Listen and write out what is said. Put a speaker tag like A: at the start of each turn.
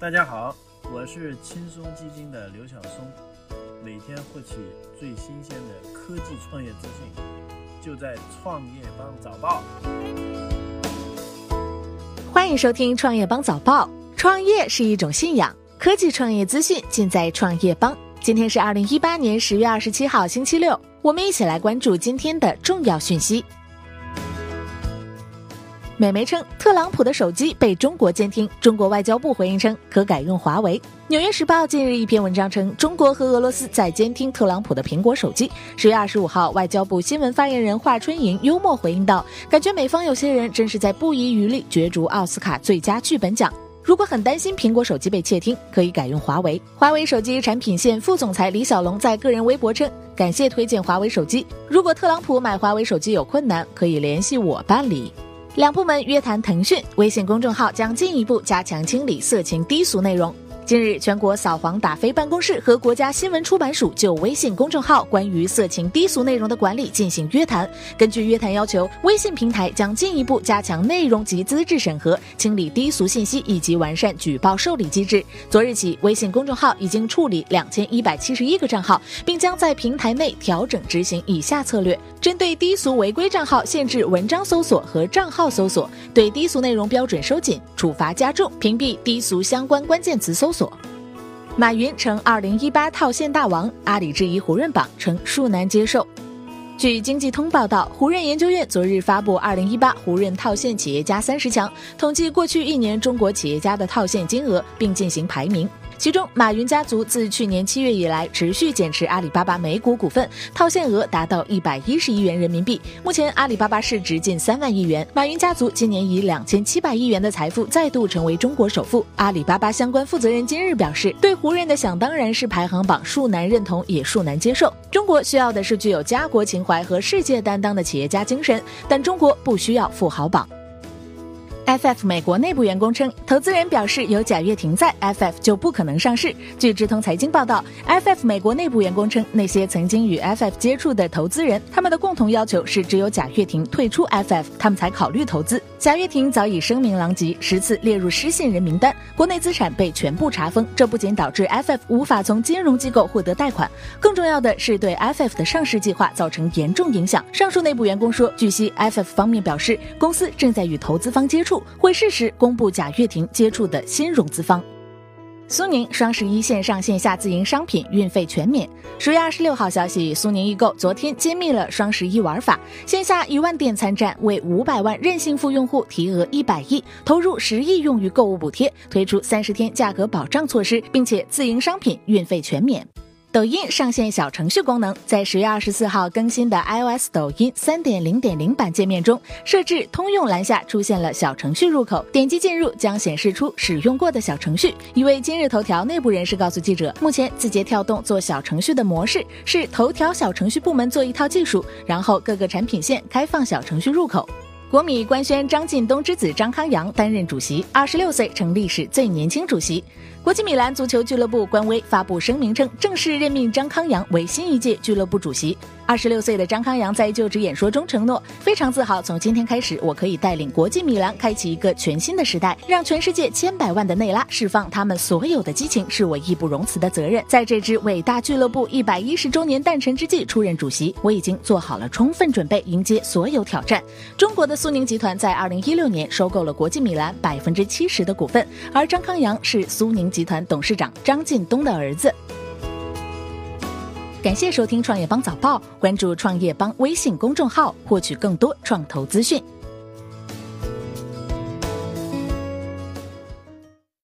A: 大家好，我是轻松基金的刘晓松，每天获取最新鲜的科技创业资讯，就在创业邦早报。
B: 欢迎收听创业邦早报。创业是一种信仰，科技创业资讯尽在创业邦。今天是二零一八年十月二十七号，星期六，我们一起来关注今天的重要讯息。美媒称，特朗普的手机被中国监听。中国外交部回应称，可改用华为。纽约时报近日一篇文章称，中国和俄罗斯在监听特朗普的苹果手机。十月二十五号，外交部新闻发言人华春莹幽默回应道：“感觉美方有些人真是在不遗余力角逐奥斯卡最佳剧本奖。如果很担心苹果手机被窃听，可以改用华为。”华为手机产品线副总裁李小龙在个人微博称：“感谢推荐华为手机。如果特朗普买华为手机有困难，可以联系我办理。”两部门约谈腾讯微信公众号，将进一步加强清理色情低俗内容。近日，全国扫黄打非办公室和国家新闻出版署就微信公众号关于色情低俗内容的管理进行约谈。根据约谈要求，微信平台将进一步加强内容及资质审核，清理低俗信息，以及完善举报受理机制。昨日起，微信公众号已经处理两千一百七十一个账号，并将在平台内调整执行以下策略：针对低俗违规账号，限制文章搜索和账号搜索；对低俗内容标准收紧，处罚加重，屏蔽低俗相关关键词搜搜索。马云成二零一八套现大王，阿里质疑胡润榜，称恕难接受。据经济通报道，胡润研究院昨日发布二零一八胡润套现企业家三十强，统计过去一年中国企业家的套现金额，并进行排名。其中，马云家族自去年七月以来持续减持阿里巴巴美股股份，套现额达到一百一十亿元人民币。目前，阿里巴巴市值近三万亿元。马云家族今年以两千七百亿元的财富再度成为中国首富。阿里巴巴相关负责人今日表示，对胡润的想当然是排行榜恕难认同，也恕难接受。中国需要的是具有家国情怀和世界担当的企业家精神，但中国不需要富豪榜。FF 美国内部员工称，投资人表示有贾跃亭在，FF 就不可能上市。据智通财经报道，FF 美国内部员工称，那些曾经与 FF 接触的投资人，他们的共同要求是，只有贾跃亭退出 FF，他们才考虑投资。贾跃亭早已声名狼藉，十次列入失信人名单，国内资产被全部查封。这不仅导致 FF 无法从金融机构获得贷款，更重要的是对 FF 的上市计划造成严重影响。上述内部员工说，据悉 FF 方面表示，公司正在与投资方接触。会适时公布贾跃亭接触的新融资方。苏宁双十一线上线下自营商品运费全免。十月二十六号消息，苏宁易购昨天揭秘了双十一玩法：线下一万店参战，为五百万任性付用户提额一百亿，投入十亿用于购物补贴，推出三十天价格保障措施，并且自营商品运费全免。抖音上线小程序功能，在十月二十四号更新的 iOS 抖音三点零点零版界面中，设置通用栏下出现了小程序入口，点击进入将显示出使用过的小程序。一位今日头条内部人士告诉记者，目前字节跳动做小程序的模式是头条小程序部门做一套技术，然后各个产品线开放小程序入口。国米官宣张近东之子张康阳担任主席，二十六岁成历史最年轻主席。国际米兰足球俱乐部官微发布声明称，正式任命张康阳为新一届俱乐部主席。二十六岁的张康阳在就职演说中承诺，非常自豪，从今天开始，我可以带领国际米兰开启一个全新的时代，让全世界千百万的内拉释放他们所有的激情，是我义不容辞的责任。在这支伟大俱乐部一百一十周年诞辰之际出任主席，我已经做好了充分准备，迎接所有挑战。中国的苏宁集团在二零一六年收购了国际米兰百分之七十的股份，而张康阳是苏宁集团董事长张近东的儿子。感谢收听创业邦早报，关注创业邦微信公众号，获取更多创投资讯。